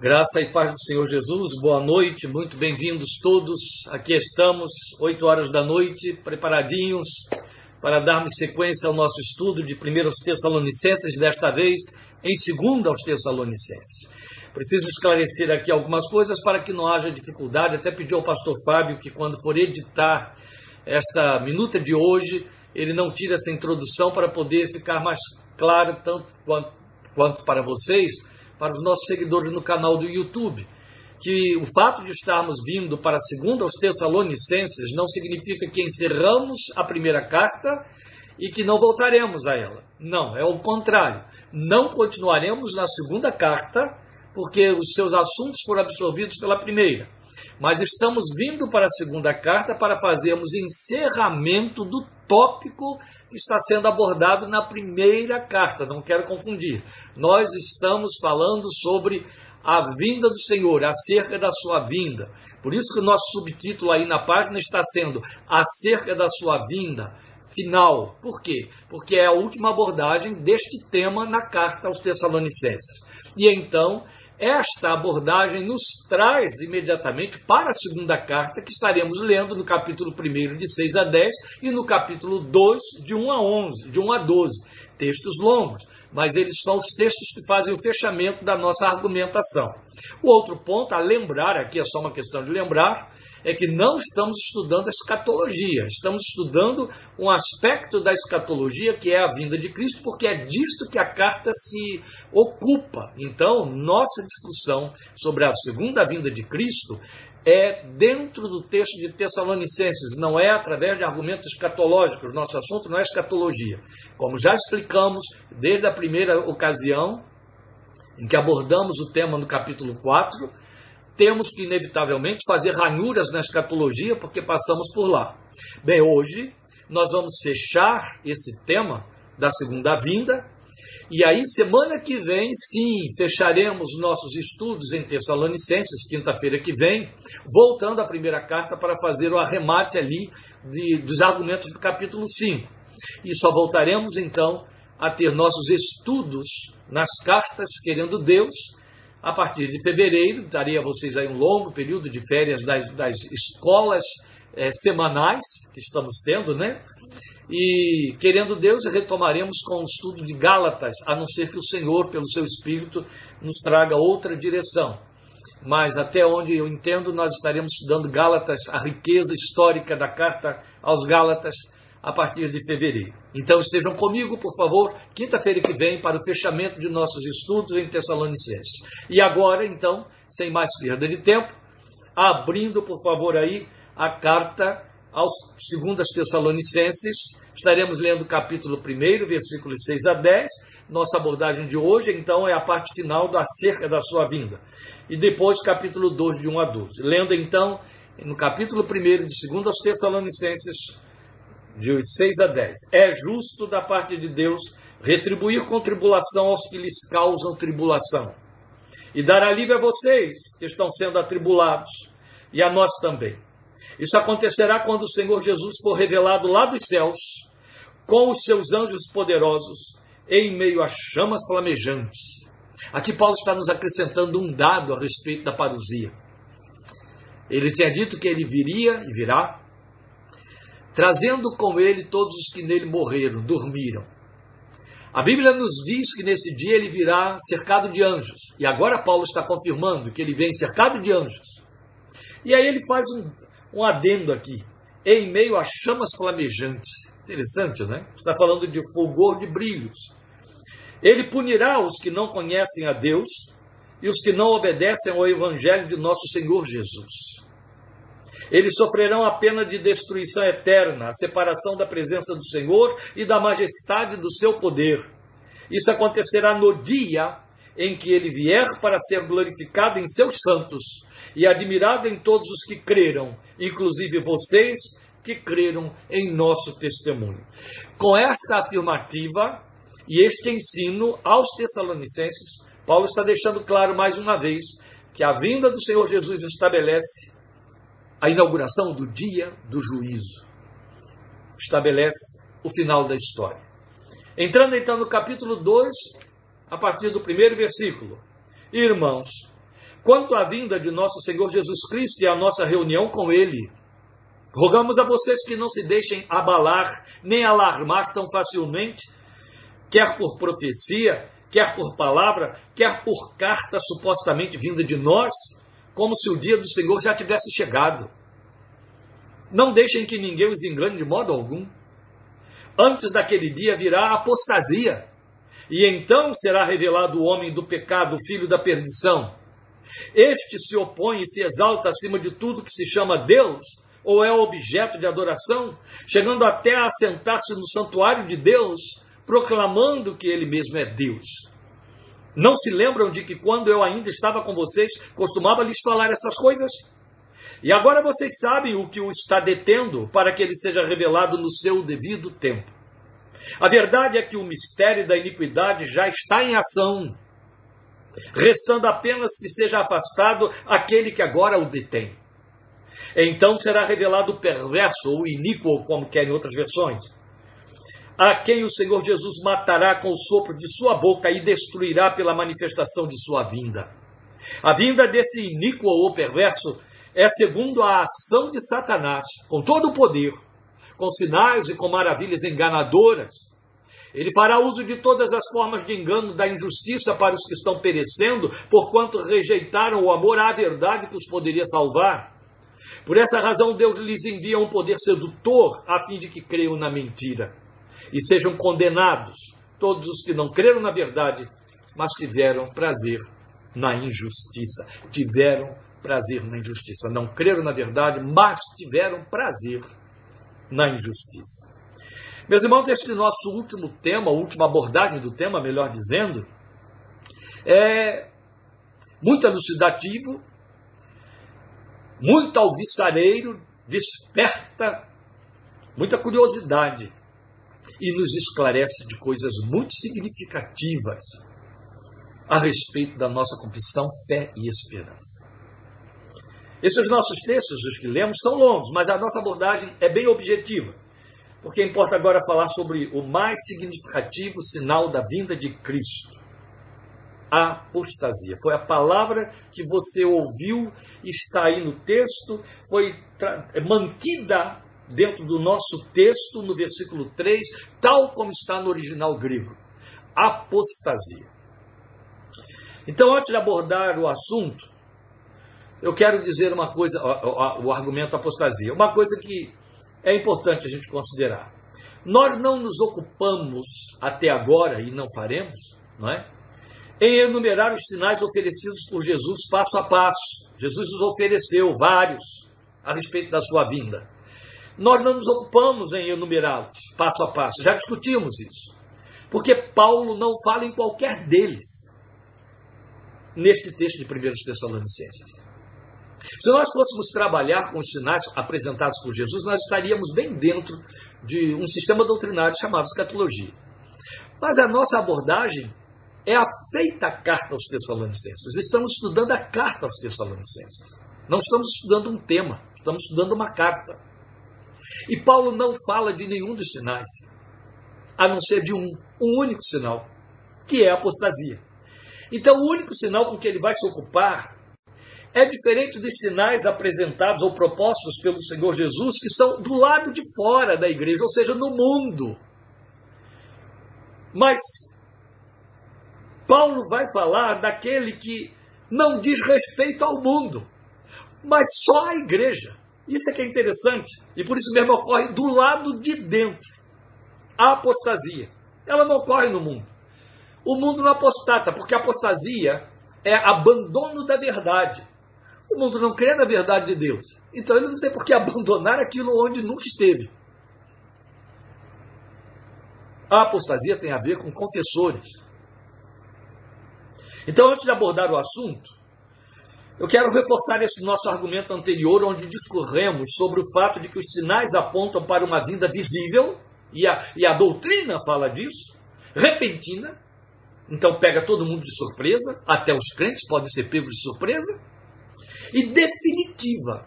Graça e paz do Senhor Jesus, boa noite, muito bem-vindos todos. Aqui estamos, 8 horas da noite, preparadinhos para darmos sequência ao nosso estudo de 1 Tessalonicenses, desta vez em 2 aos Tessalonicenses. Preciso esclarecer aqui algumas coisas para que não haja dificuldade. Até pedi ao pastor Fábio que, quando for editar esta minuta de hoje, ele não tire essa introdução para poder ficar mais claro, tanto quanto, quanto para vocês para os nossos seguidores no canal do YouTube, que o fato de estarmos vindo para a segunda aos Tessalonicenses não significa que encerramos a primeira carta e que não voltaremos a ela. Não, é o contrário. Não continuaremos na segunda carta, porque os seus assuntos foram absorvidos pela primeira. Mas estamos vindo para a segunda carta para fazermos encerramento do tópico está sendo abordado na primeira carta, não quero confundir. Nós estamos falando sobre a vinda do Senhor, acerca da sua vinda. Por isso que o nosso subtítulo aí na página está sendo acerca da sua vinda final. Por quê? Porque é a última abordagem deste tema na carta aos Tessalonicenses. E então esta abordagem nos traz imediatamente para a segunda carta, que estaremos lendo no capítulo 1 de 6 a 10 e no capítulo 2 de 1 a 11, de 1 a 12. Textos longos, mas eles são os textos que fazem o fechamento da nossa argumentação. O outro ponto a lembrar, aqui é só uma questão de lembrar, é que não estamos estudando a escatologia, estamos estudando um aspecto da escatologia que é a vinda de Cristo, porque é disto que a carta se ocupa. Então, nossa discussão sobre a segunda vinda de Cristo é dentro do texto de Tessalonicenses, não é através de argumentos escatológicos. Nosso assunto não é escatologia. Como já explicamos desde a primeira ocasião em que abordamos o tema no capítulo 4, temos que, inevitavelmente, fazer ranhuras na escatologia, porque passamos por lá. Bem, hoje nós vamos fechar esse tema da segunda vinda, e aí, semana que vem, sim, fecharemos nossos estudos em Tessalonicenses, quinta-feira que vem, voltando à primeira carta para fazer o arremate ali de, dos argumentos do capítulo 5. E só voltaremos então a ter nossos estudos nas cartas, querendo Deus, a partir de fevereiro, daria a vocês aí um longo período de férias das, das escolas é, semanais que estamos tendo, né? E, querendo Deus, retomaremos com o estudo de Gálatas, a não ser que o Senhor, pelo seu Espírito, nos traga outra direção. Mas, até onde eu entendo, nós estaremos estudando Gálatas, a riqueza histórica da carta aos Gálatas, a partir de fevereiro. Então estejam comigo, por favor, quinta-feira que vem, para o fechamento de nossos estudos em Tessalonicenses. E agora, então, sem mais perda de tempo, abrindo, por favor, aí a carta aos segundas Tessalonicenses, estaremos lendo o capítulo 1, versículos 6 a 10. Nossa abordagem de hoje, então, é a parte final da cerca da sua vinda. E depois, capítulo 2, de 1 a 12. Lendo, então, no capítulo 1 de 2 Tessalonicenses, de 6 a 10. É justo da parte de Deus retribuir com tribulação aos que lhes causam tribulação, e dar alívio a vocês que estão sendo atribulados, e a nós também. Isso acontecerá quando o Senhor Jesus for revelado lá dos céus, com os seus anjos poderosos, em meio a chamas flamejantes. Aqui Paulo está nos acrescentando um dado a respeito da parousia. Ele tinha dito que ele viria e virá trazendo com ele todos os que nele morreram, dormiram. A Bíblia nos diz que nesse dia ele virá cercado de anjos. E agora Paulo está confirmando que ele vem cercado de anjos. E aí ele faz um, um adendo aqui, em meio a chamas flamejantes. Interessante, né? Está falando de fulgor de brilhos. Ele punirá os que não conhecem a Deus e os que não obedecem ao Evangelho de nosso Senhor Jesus. Eles sofrerão a pena de destruição eterna, a separação da presença do Senhor e da majestade do seu poder. Isso acontecerá no dia em que ele vier para ser glorificado em seus santos e admirado em todos os que creram, inclusive vocês que creram em nosso testemunho. Com esta afirmativa e este ensino aos Tessalonicenses, Paulo está deixando claro mais uma vez que a vinda do Senhor Jesus estabelece a inauguração do dia do juízo. Estabelece o final da história. Entrando então no capítulo 2, a partir do primeiro versículo. Irmãos, quanto à vinda de nosso Senhor Jesus Cristo e a nossa reunião com Ele. Rogamos a vocês que não se deixem abalar nem alarmar tão facilmente, quer por profecia, quer por palavra, quer por carta supostamente vinda de nós, como se o dia do Senhor já tivesse chegado. Não deixem que ninguém os engane de modo algum. Antes daquele dia virá a apostasia, e então será revelado o homem do pecado, o filho da perdição. Este se opõe e se exalta acima de tudo que se chama Deus, ou é objeto de adoração, chegando até a assentar-se no santuário de Deus, proclamando que ele mesmo é Deus. Não se lembram de que quando eu ainda estava com vocês, costumava lhes falar essas coisas? E agora vocês sabem o que o está detendo para que ele seja revelado no seu devido tempo. A verdade é que o mistério da iniquidade já está em ação, restando apenas que seja afastado aquele que agora o detém. Então será revelado o perverso ou iníquo, como querem outras versões, a quem o Senhor Jesus matará com o sopro de sua boca e destruirá pela manifestação de sua vinda. A vinda desse iníquo ou perverso é segundo a ação de Satanás, com todo o poder, com sinais e com maravilhas enganadoras. Ele fará uso de todas as formas de engano da injustiça para os que estão perecendo, porquanto rejeitaram o amor à verdade que os poderia salvar. Por essa razão, Deus lhes envia um poder sedutor a fim de que creiam na mentira e sejam condenados todos os que não creram na verdade, mas tiveram prazer na injustiça. Tiveram prazer na injustiça. Não creram na verdade, mas tiveram prazer na injustiça. Meus irmãos, este nosso último tema, última abordagem do tema, melhor dizendo, é muito elucidativo, muito alvissareiro, desperta muita curiosidade e nos esclarece de coisas muito significativas a respeito da nossa confissão, fé e esperança. Esses nossos textos, os que lemos, são longos, mas a nossa abordagem é bem objetiva, porque importa agora falar sobre o mais significativo sinal da vinda de Cristo. A apostasia. Foi a palavra que você ouviu, está aí no texto, foi mantida dentro do nosso texto, no versículo 3, tal como está no original grego. Apostasia. Então, antes de abordar o assunto, eu quero dizer uma coisa, o, argumento apostasia, uma coisa que é importante a gente considerar. Nós não nos ocupamos até agora, e não faremos, não é? em enumerar os sinais oferecidos por Jesus passo a passo. Jesus nos ofereceu vários a respeito da sua vinda. Nós não nos ocupamos em enumerá-los passo a passo, já discutimos isso. Porque Paulo não fala em qualquer deles neste texto de 1 Tessalonicenses. Se nós fôssemos trabalhar com os sinais apresentados por Jesus, nós estaríamos bem dentro de um sistema doutrinário chamado escatologia. Mas a nossa abordagem é a feita carta aos Tessalonicenses. Estamos estudando a carta aos Tessalonicenses. Não estamos estudando um tema, estamos estudando uma carta. E Paulo não fala de nenhum dos sinais, a não ser de um, um único sinal, que é a apostasia. Então, o único sinal com que ele vai se ocupar é diferente dos sinais apresentados ou propostos pelo Senhor Jesus, que são do lado de fora da igreja, ou seja, no mundo. Mas Paulo vai falar daquele que não diz respeito ao mundo, mas só à igreja. Isso é que é interessante. E por isso mesmo ocorre do lado de dentro. A apostasia. Ela não ocorre no mundo. O mundo não apostata, porque apostasia é abandono da verdade. O mundo não crê na verdade de Deus. Então ele não tem por que abandonar aquilo onde nunca esteve. A apostasia tem a ver com confessores. Então, antes de abordar o assunto, eu quero reforçar esse nosso argumento anterior, onde discorremos sobre o fato de que os sinais apontam para uma vinda visível, e a, e a doutrina fala disso, repentina, então pega todo mundo de surpresa, até os crentes podem ser pegos de surpresa, e definitiva,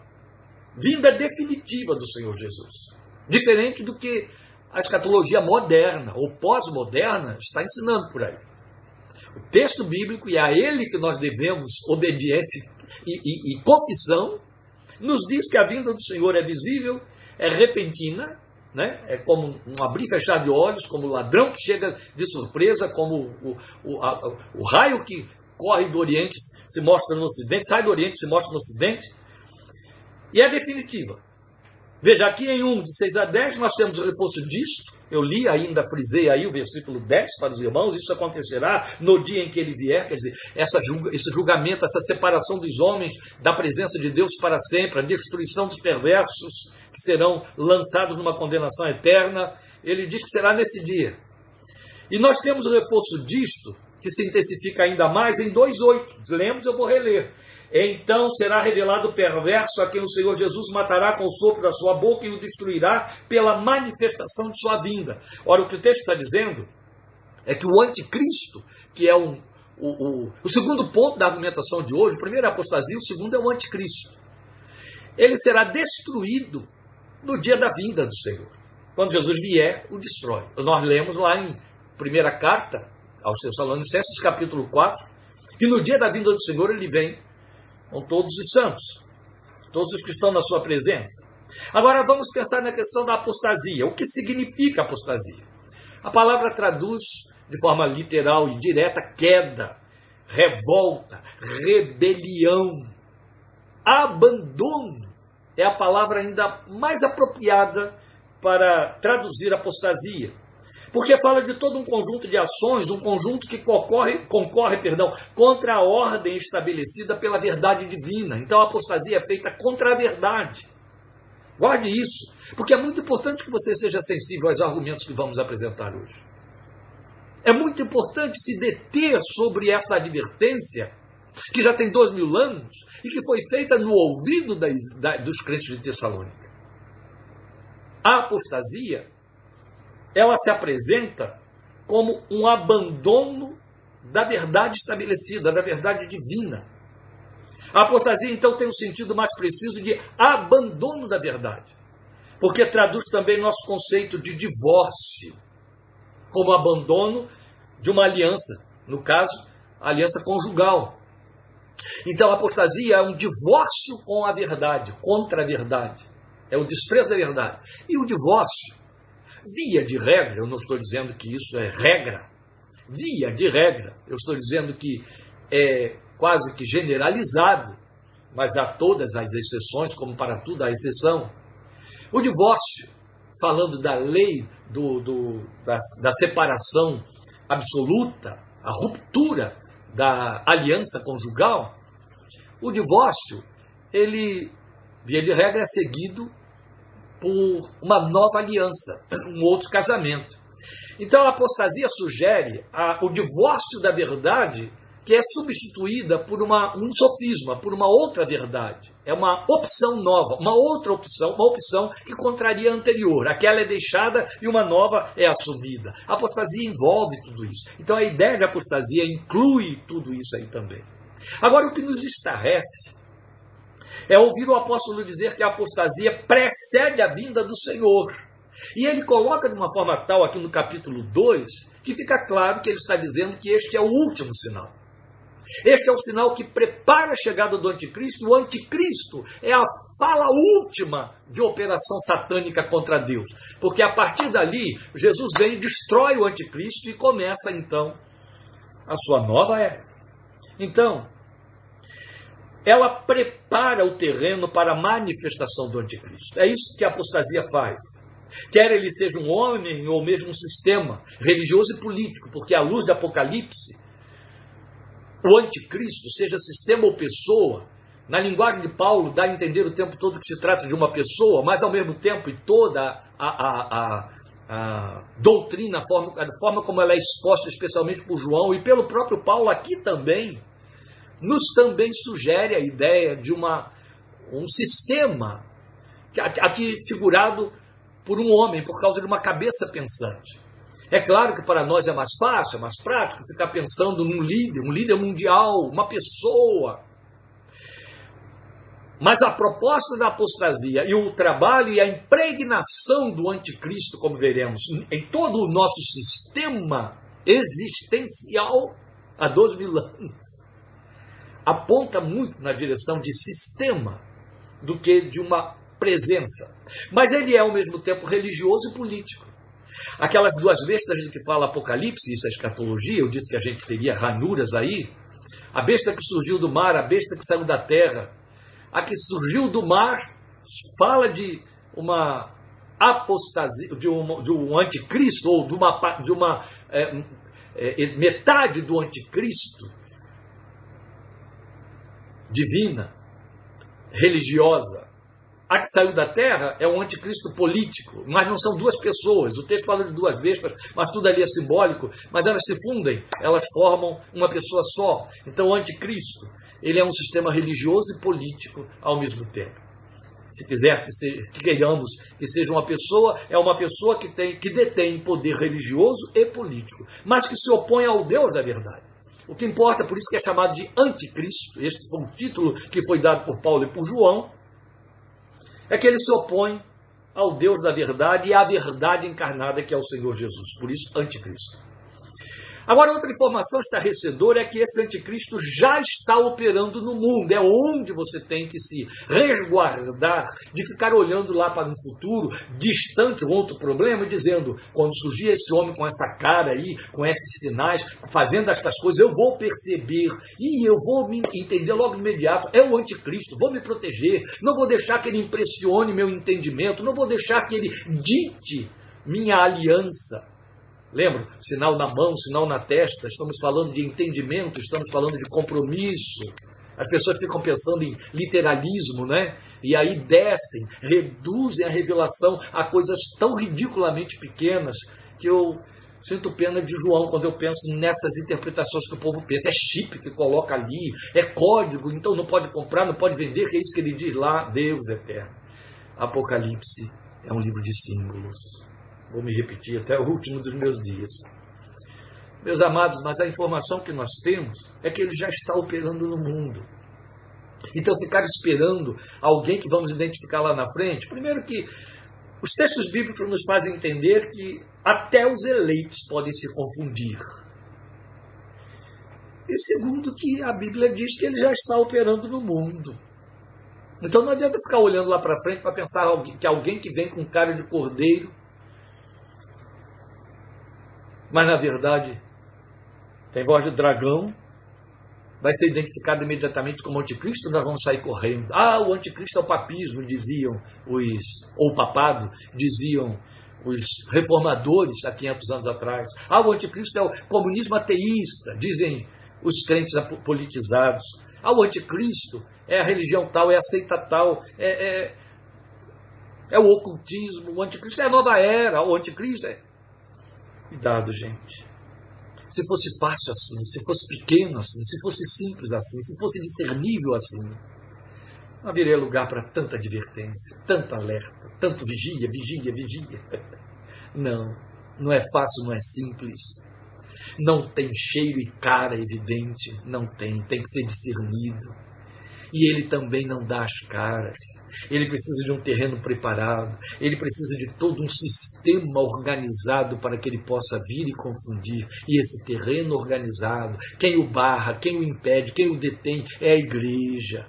vinda definitiva do Senhor Jesus. Diferente do que a escatologia moderna ou pós-moderna está ensinando por aí. O texto bíblico, e a ele que nós devemos obediência e, e, e confissão, nos diz que a vinda do Senhor é visível, é repentina, né? é como um abrir e fechar de olhos, como o ladrão que chega de surpresa, como o, o, a, o raio que corre do Oriente se mostra no Ocidente, sai do Oriente se mostra no Ocidente, e é definitiva. Veja, aqui em 1, de 6 a 10, nós temos o reforço disto. Eu li ainda, frisei aí o versículo 10 para os irmãos. Isso acontecerá no dia em que ele vier. Quer dizer, essa julga, esse julgamento, essa separação dos homens da presença de Deus para sempre, a destruição dos perversos que serão lançados numa condenação eterna. Ele diz que será nesse dia. E nós temos o reforço disto, que se intensifica ainda mais em 2,8. Lemos, eu vou reler. Então será revelado o perverso a quem o Senhor Jesus matará com o sopro da sua boca e o destruirá pela manifestação de sua vinda. Ora, o que o texto está dizendo é que o anticristo, que é um, o, o, o segundo ponto da argumentação de hoje, o primeiro é a apostasia, o segundo é o anticristo. Ele será destruído no dia da vinda do Senhor. Quando Jesus vier, o destrói. Nós lemos lá em primeira carta aos Tessalonicenses, capítulo 4, que no dia da vinda do Senhor ele vem com todos os santos, todos os que estão na sua presença. Agora vamos pensar na questão da apostasia. O que significa apostasia? A palavra traduz de forma literal e direta queda, revolta, rebelião, abandono. É a palavra ainda mais apropriada para traduzir apostasia porque fala de todo um conjunto de ações, um conjunto que concorre, concorre perdão, contra a ordem estabelecida pela verdade divina. Então a apostasia é feita contra a verdade. Guarde isso, porque é muito importante que você seja sensível aos argumentos que vamos apresentar hoje. É muito importante se deter sobre essa advertência, que já tem dois mil anos, e que foi feita no ouvido das, da, dos crentes de Tessalônica. A apostasia ela se apresenta como um abandono da verdade estabelecida, da verdade divina. A apostasia, então, tem um sentido mais preciso de abandono da verdade, porque traduz também nosso conceito de divórcio, como abandono de uma aliança, no caso, a aliança conjugal. Então, a apostasia é um divórcio com a verdade, contra a verdade, é o desprezo da verdade. E o divórcio Via de regra, eu não estou dizendo que isso é regra, via de regra, eu estou dizendo que é quase que generalizado, mas há todas as exceções, como para tudo há exceção. O divórcio, falando da lei do, do da, da separação absoluta, a ruptura da aliança conjugal, o divórcio, ele, via de regra, é seguido por uma nova aliança, um outro casamento. Então a apostasia sugere a, o divórcio da verdade que é substituída por uma, um sofisma, por uma outra verdade. É uma opção nova, uma outra opção, uma opção que contraria a anterior. Aquela é deixada e uma nova é assumida. A apostasia envolve tudo isso. Então a ideia de apostasia inclui tudo isso aí também. Agora, o que nos estarrece é ouvir o apóstolo dizer que a apostasia precede a vinda do Senhor. E ele coloca de uma forma tal aqui no capítulo 2 que fica claro que ele está dizendo que este é o último sinal. Este é o sinal que prepara a chegada do anticristo. O anticristo é a fala última de operação satânica contra Deus. Porque a partir dali, Jesus vem, destrói o anticristo e começa então a sua nova era. Então, ela prepara o terreno para a manifestação do anticristo. É isso que a apostasia faz. Quer ele seja um homem ou mesmo um sistema religioso e político, porque à luz do Apocalipse, o anticristo, seja sistema ou pessoa, na linguagem de Paulo, dá a entender o tempo todo que se trata de uma pessoa, mas ao mesmo tempo, e toda a, a, a, a doutrina, a forma, a forma como ela é exposta, especialmente por João e pelo próprio Paulo aqui também, nos também sugere a ideia de uma, um sistema aqui figurado por um homem, por causa de uma cabeça pensante. É claro que para nós é mais fácil, é mais prático ficar pensando num líder, um líder mundial, uma pessoa. Mas a proposta da apostasia e o trabalho e a impregnação do anticristo, como veremos, em todo o nosso sistema existencial há 12 mil anos, aponta muito na direção de sistema do que de uma presença. Mas ele é ao mesmo tempo religioso e político. Aquelas duas bestas de que fala Apocalipse, isso é escatologia, eu disse que a gente teria ranuras aí. A besta que surgiu do mar, a besta que saiu da terra. A que surgiu do mar fala de uma apostasia, de um, de um anticristo, ou de uma, de uma é, é, metade do anticristo divina, religiosa. A que saiu da terra é um anticristo político, mas não são duas pessoas. O texto fala de duas bestas, mas tudo ali é simbólico, mas elas se fundem, elas formam uma pessoa só. Então o anticristo, ele é um sistema religioso e político ao mesmo tempo. Se quiser que, se, que queiramos que seja uma pessoa, é uma pessoa que, tem, que detém poder religioso e político, mas que se opõe ao Deus da verdade. O que importa, por isso que é chamado de anticristo, este foi o título que foi dado por Paulo e por João, é que ele se opõe ao Deus da verdade e à verdade encarnada que é o Senhor Jesus. Por isso, anticristo. Agora, outra informação estarrecedora é que esse anticristo já está operando no mundo. É onde você tem que se resguardar de ficar olhando lá para um futuro distante, um outro problema, dizendo: quando surgir esse homem com essa cara aí, com esses sinais, fazendo estas coisas, eu vou perceber e eu vou me entender logo imediato. É o anticristo, vou me proteger, não vou deixar que ele impressione meu entendimento, não vou deixar que ele dite minha aliança. Lembra? Sinal na mão, sinal na testa. Estamos falando de entendimento, estamos falando de compromisso. As pessoas ficam pensando em literalismo, né? E aí descem, reduzem a revelação a coisas tão ridiculamente pequenas que eu sinto pena de João quando eu penso nessas interpretações que o povo pensa. É chip que coloca ali, é código, então não pode comprar, não pode vender, que é isso que ele diz lá, Deus eterno. Apocalipse é um livro de símbolos vou me repetir até o último dos meus dias. Meus amados, mas a informação que nós temos é que ele já está operando no mundo. Então, ficar esperando alguém que vamos identificar lá na frente, primeiro que os textos bíblicos nos fazem entender que até os eleitos podem se confundir. E segundo, que a Bíblia diz que ele já está operando no mundo. Então não adianta ficar olhando lá para frente para pensar que alguém que vem com cara de cordeiro mas na verdade tem voz de dragão, vai ser identificado imediatamente como anticristo, nós vamos sair correndo. Ah, o anticristo é o papismo, diziam os, ou o papado, diziam os reformadores há 500 anos atrás. Ah, o anticristo é o comunismo ateísta, dizem os crentes politizados. Ah, o anticristo é a religião tal, é a seita tal, é, é, é o ocultismo, o anticristo é a nova era, o anticristo é Cuidado, gente. Se fosse fácil assim, se fosse pequeno assim, se fosse simples assim, se fosse discernível assim, não haveria lugar para tanta advertência, tanta alerta, tanto vigia, vigia, vigia. Não, não é fácil, não é simples. Não tem cheiro e cara evidente, não tem, tem que ser discernido. E ele também não dá as caras. Ele precisa de um terreno preparado, ele precisa de todo um sistema organizado para que ele possa vir e confundir. E esse terreno organizado, quem o barra, quem o impede, quem o detém, é a igreja.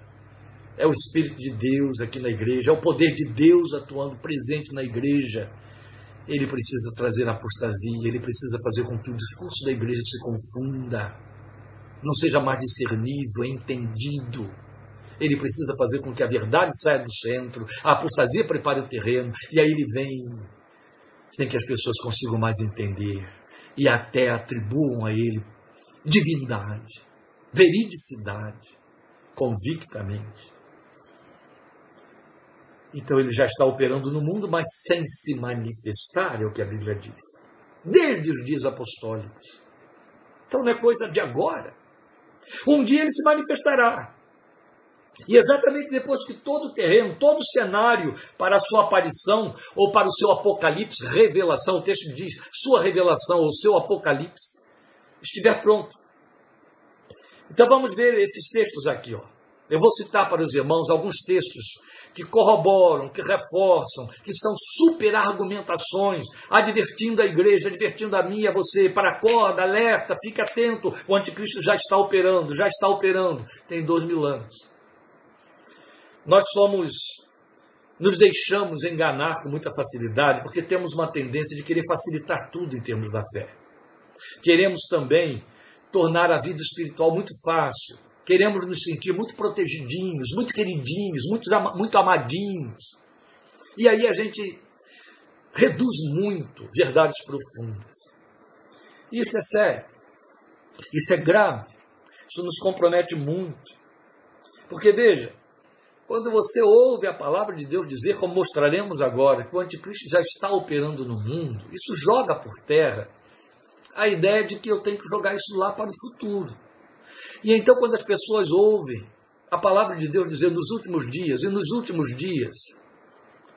É o Espírito de Deus aqui na igreja, é o poder de Deus atuando presente na igreja. Ele precisa trazer apostasia, ele precisa fazer com que o discurso da igreja se confunda, não seja mais discernível, é entendido ele precisa fazer com que a verdade saia do centro, a apostasia prepare o terreno, e aí ele vem sem que as pessoas consigam mais entender e até atribuam a ele divindade, veridicidade, convictamente. Então ele já está operando no mundo, mas sem se manifestar, é o que a Bíblia diz. Desde os dias apostólicos. Então não é coisa de agora. Um dia ele se manifestará. E exatamente depois que todo o terreno, todo o cenário para a sua aparição ou para o seu apocalipse, revelação, o texto diz, sua revelação ou seu apocalipse, estiver pronto. Então vamos ver esses textos aqui, ó. Eu vou citar para os irmãos alguns textos que corroboram, que reforçam, que são super argumentações, advertindo a igreja, advertindo a mim a você, para acorda, alerta, fique atento, o anticristo já está operando, já está operando, tem dois mil anos. Nós somos, nos deixamos enganar com muita facilidade, porque temos uma tendência de querer facilitar tudo em termos da fé. Queremos também tornar a vida espiritual muito fácil, Queremos nos sentir muito protegidinhos, muito queridinhos, muito, muito amadinhos. E aí a gente reduz muito verdades profundas. Isso é sério. Isso é grave. Isso nos compromete muito. Porque veja, quando você ouve a palavra de Deus dizer, como mostraremos agora, que o anticristo já está operando no mundo, isso joga por terra a ideia de que eu tenho que jogar isso lá para o futuro. E então, quando as pessoas ouvem a palavra de Deus dizer nos últimos dias e nos últimos dias,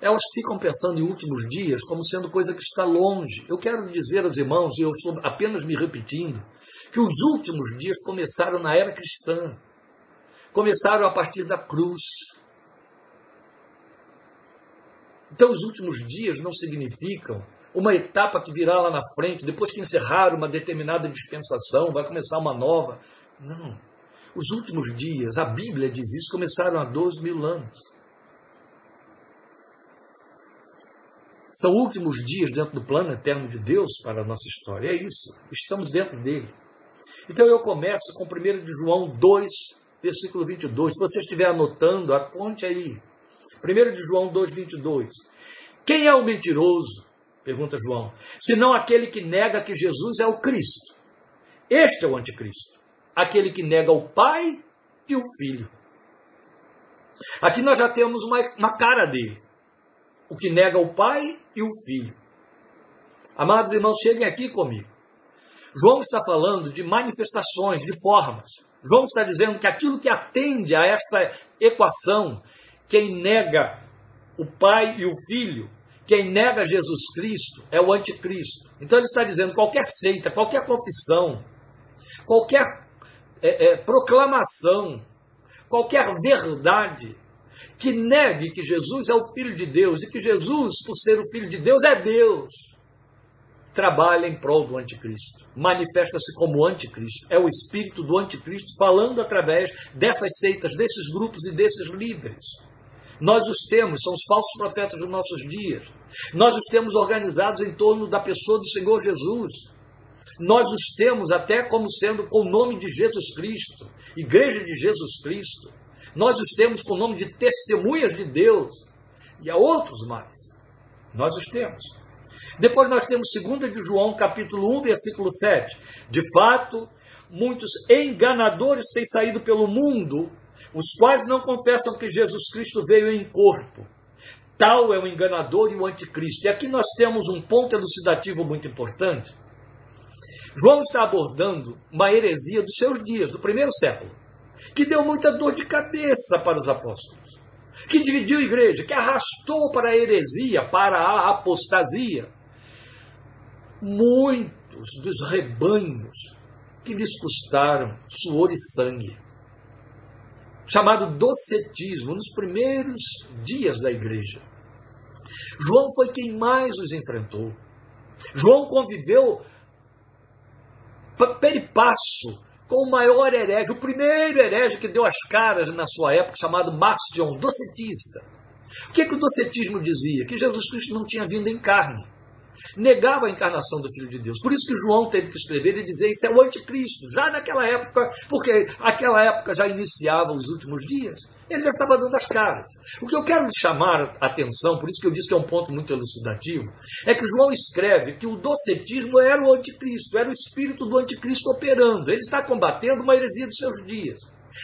elas ficam pensando em últimos dias como sendo coisa que está longe. Eu quero dizer aos irmãos, e eu estou apenas me repetindo, que os últimos dias começaram na era cristã. Começaram a partir da cruz. Então, os últimos dias não significam uma etapa que virá lá na frente, depois que encerrar uma determinada dispensação, vai começar uma nova. Não. Os últimos dias, a Bíblia diz isso, começaram há 12 mil anos. São últimos dias dentro do plano eterno de Deus para a nossa história. É isso. Estamos dentro dele. Então eu começo com 1 de João 2, versículo 22. Se você estiver anotando, aponte aí. 1 de João 2, 22. Quem é o mentiroso? Pergunta João. Senão aquele que nega que Jesus é o Cristo. Este é o anticristo aquele que nega o pai e o filho. Aqui nós já temos uma, uma cara dele. O que nega o pai e o filho. Amados irmãos, cheguem aqui comigo. João está falando de manifestações, de formas. João está dizendo que aquilo que atende a esta equação, quem nega o pai e o filho, quem nega Jesus Cristo é o anticristo. Então ele está dizendo qualquer seita, qualquer confissão, qualquer é, é, proclamação, qualquer verdade que negue que Jesus é o Filho de Deus e que Jesus, por ser o Filho de Deus, é Deus, trabalha em prol do anticristo. Manifesta-se como anticristo. É o espírito do anticristo falando através dessas seitas, desses grupos e desses líderes. Nós os temos, são os falsos profetas dos nossos dias. Nós os temos organizados em torno da pessoa do Senhor Jesus. Nós os temos até como sendo com o nome de Jesus Cristo, Igreja de Jesus Cristo. Nós os temos com o nome de testemunhas de Deus. E há outros mais. Nós os temos. Depois nós temos 2 de João, capítulo 1, versículo 7. De fato, muitos enganadores têm saído pelo mundo, os quais não confessam que Jesus Cristo veio em corpo. Tal é o enganador e o anticristo. E aqui nós temos um ponto elucidativo muito importante João está abordando uma heresia dos seus dias, do primeiro século, que deu muita dor de cabeça para os apóstolos, que dividiu a igreja, que arrastou para a heresia, para a apostasia, muitos dos rebanhos que lhes custaram suor e sangue, chamado docetismo, nos primeiros dias da igreja. João foi quem mais os enfrentou. João conviveu peripasso com o maior herege, o primeiro herege que deu as caras na sua época, chamado Marcion, docetista. O que, que o docetismo dizia? Que Jesus Cristo não tinha vindo em carne. Negava a encarnação do Filho de Deus. Por isso que João teve que escrever e dizer isso é o anticristo, já naquela época, porque aquela época já iniciava os últimos dias. Ele já estava dando as caras. O que eu quero chamar a atenção, por isso que eu disse que é um ponto muito elucidativo, é que João escreve que o docetismo era o anticristo, era o espírito do anticristo operando. Ele está combatendo uma heresia dos seus dias.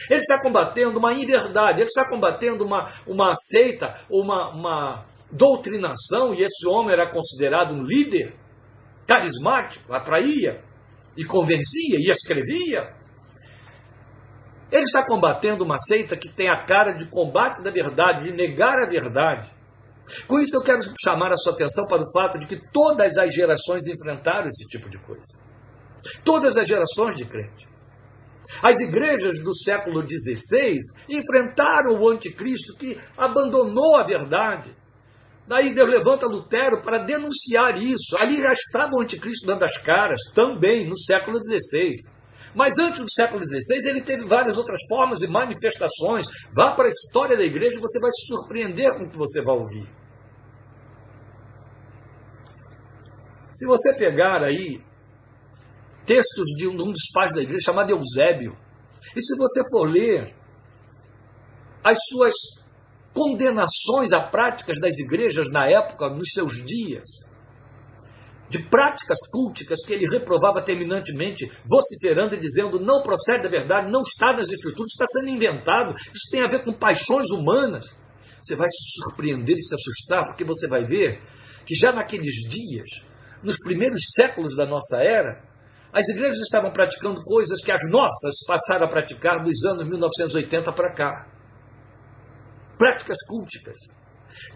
Ele está combatendo uma inverdade, ele está combatendo uma, uma seita, uma, uma doutrinação, e esse homem era considerado um líder carismático, atraía e convencia e escrevia. Ele está combatendo uma seita que tem a cara de combate da verdade, de negar a verdade. Com isso, eu quero chamar a sua atenção para o fato de que todas as gerações enfrentaram esse tipo de coisa. Todas as gerações de crente. As igrejas do século XVI enfrentaram o anticristo que abandonou a verdade. Daí Deus levanta Lutero para denunciar isso. Ali já estava o anticristo dando as caras, também no século XVI. Mas antes do século XVI, ele teve várias outras formas e manifestações. Vá para a história da igreja e você vai se surpreender com o que você vai ouvir. Se você pegar aí textos de um, dos pais da igreja chamado Eusébio, e se você for ler as suas condenações a práticas das igrejas na época, nos seus dias, de práticas culticas que ele reprovava terminantemente, vociferando e dizendo não procede da verdade, não está nas escrituras, está sendo inventado, isso tem a ver com paixões humanas. Você vai se surpreender e se assustar, porque você vai ver que já naqueles dias, nos primeiros séculos da nossa era, as igrejas estavam praticando coisas que as nossas passaram a praticar dos anos 1980 para cá. Práticas culticas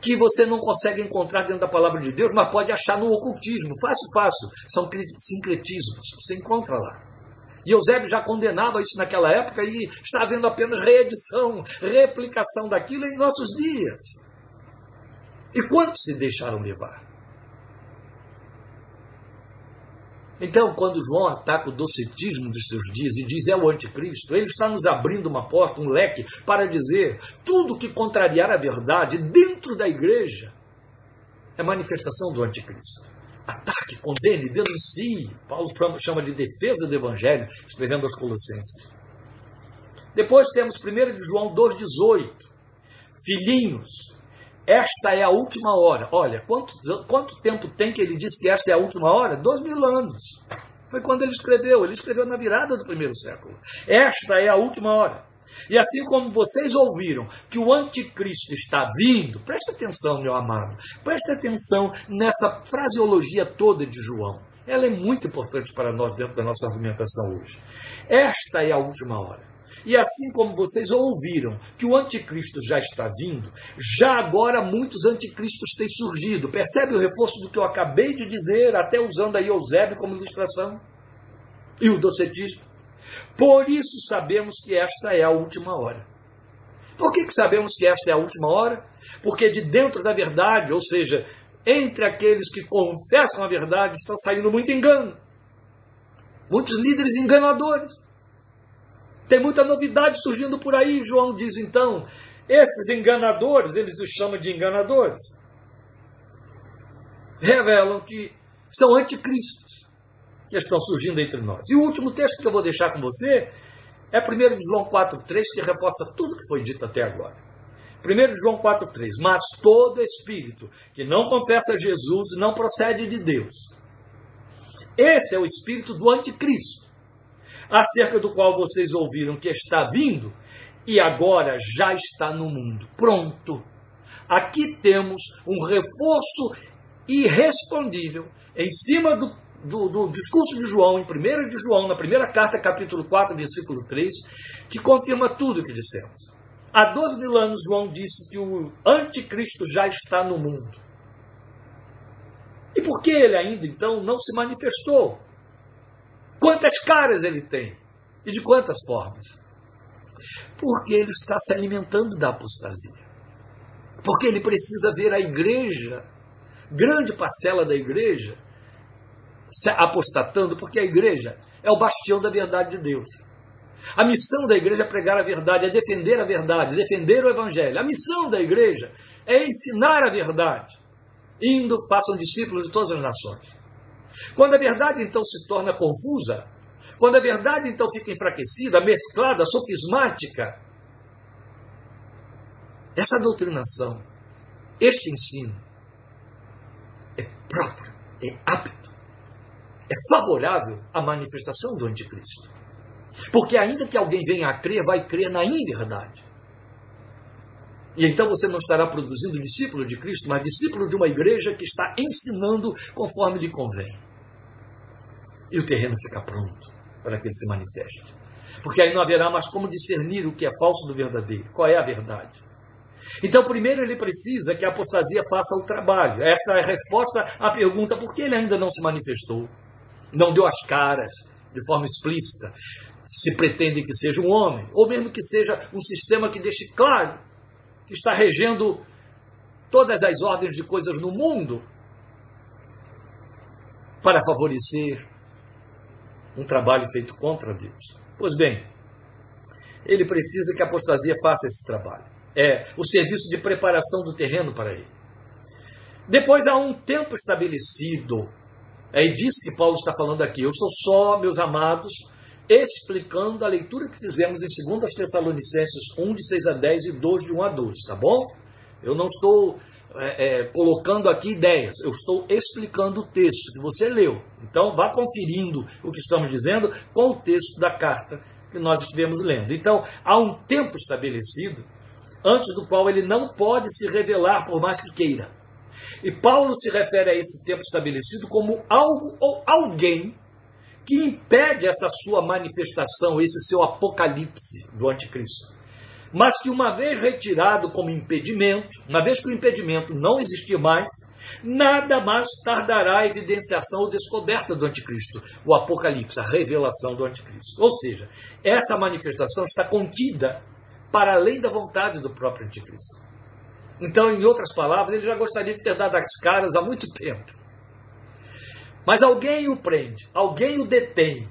que você não consegue encontrar dentro da palavra de Deus, mas pode achar no ocultismo. Fácil, fácil. São sincretismos. Você encontra lá. E Eusébio já condenava isso naquela época e está havendo apenas reedição, replicação daquilo em nossos dias. E quantos se deixaram levar? Então, quando João ataca o docetismo dos seus dias e diz é o anticristo, ele está nos abrindo uma porta, um leque, para dizer tudo que contrariar a verdade dentro da igreja é manifestação do anticristo. Ataque, condene, denuncie. Paulo chama de defesa do evangelho, escrevendo aos Colossenses. Depois temos 1 João 2,18. Filhinhos, esta é a última hora. Olha, quanto, quanto tempo tem que ele disse que esta é a última hora? Dois mil anos. Foi quando ele escreveu. Ele escreveu na virada do primeiro século. Esta é a última hora. E assim como vocês ouviram que o anticristo está vindo, preste atenção, meu amado, preste atenção nessa fraseologia toda de João. Ela é muito importante para nós dentro da nossa argumentação hoje. Esta é a última hora. E assim como vocês ouviram que o anticristo já está vindo, já agora muitos anticristos têm surgido. Percebe o reforço do que eu acabei de dizer, até usando aí Eusébio como ilustração? E o docetismo? Por isso sabemos que esta é a última hora. Por que, que sabemos que esta é a última hora? Porque de dentro da verdade, ou seja, entre aqueles que confessam a verdade, está saindo muito engano. Muitos líderes enganadores. Tem muita novidade surgindo por aí, João diz então. Esses enganadores, eles os chamam de enganadores, revelam que são anticristos que estão surgindo entre nós. E o último texto que eu vou deixar com você é 1 João 4,3, que reforça tudo que foi dito até agora. 1 João 4,3: Mas todo espírito que não confessa Jesus não procede de Deus. Esse é o espírito do anticristo acerca do qual vocês ouviram que está vindo e agora já está no mundo. Pronto. Aqui temos um reforço irrespondível em cima do, do, do, discurso de João, em 1 de João, na primeira carta, capítulo 4, versículo 3, que confirma tudo o que dissemos. Há dois mil anos, João disse que o anticristo já está no mundo. E por que ele ainda então não se manifestou? Quantas caras ele tem? E de quantas formas? Porque ele está se alimentando da apostasia. Porque ele precisa ver a igreja, grande parcela da igreja, se apostatando, porque a igreja é o bastião da verdade de Deus. A missão da igreja é pregar a verdade, é defender a verdade, defender o evangelho. A missão da igreja é ensinar a verdade. Indo, façam discípulos de todas as nações. Quando a verdade então se torna confusa, quando a verdade então fica enfraquecida, mesclada, sofismática, essa doutrinação, este ensino, é próprio, é apto, é favorável à manifestação do anticristo. Porque ainda que alguém venha a crer, vai crer na inverdade. E então você não estará produzindo discípulo de Cristo, mas discípulo de uma igreja que está ensinando conforme lhe convém e o terreno fica pronto para que ele se manifeste. Porque aí não haverá mais como discernir o que é falso do verdadeiro. Qual é a verdade? Então, primeiro ele precisa que a apostasia faça o trabalho. Essa é a resposta à pergunta por que ele ainda não se manifestou, não deu as caras de forma explícita. se pretende que seja um homem, ou mesmo que seja um sistema que deixe claro que está regendo todas as ordens de coisas no mundo para favorecer um trabalho feito contra Deus. Pois bem, ele precisa que a apostasia faça esse trabalho. É o serviço de preparação do terreno para ele. Depois há um tempo estabelecido. É disso que Paulo está falando aqui. Eu estou só, meus amados, explicando a leitura que fizemos em 2 Tessalonicenses 1, de 6 a 10 e 2, de 1 a 12, tá bom? Eu não estou é, é, colocando aqui ideias, eu estou explicando o texto que você leu. Então, vá conferindo o que estamos dizendo com o texto da carta que nós estivemos lendo. Então, há um tempo estabelecido antes do qual ele não pode se revelar por mais que queira. E Paulo se refere a esse tempo estabelecido como algo ou alguém que impede essa sua manifestação, esse seu apocalipse do anticristo mas que uma vez retirado como impedimento, uma vez que o impedimento não existir mais, nada mais tardará a evidenciação ou descoberta do anticristo, o apocalipse, a revelação do anticristo. Ou seja, essa manifestação está contida para além da vontade do próprio anticristo. Então, em outras palavras, ele já gostaria de ter dado as caras há muito tempo. Mas alguém o prende, alguém o detém,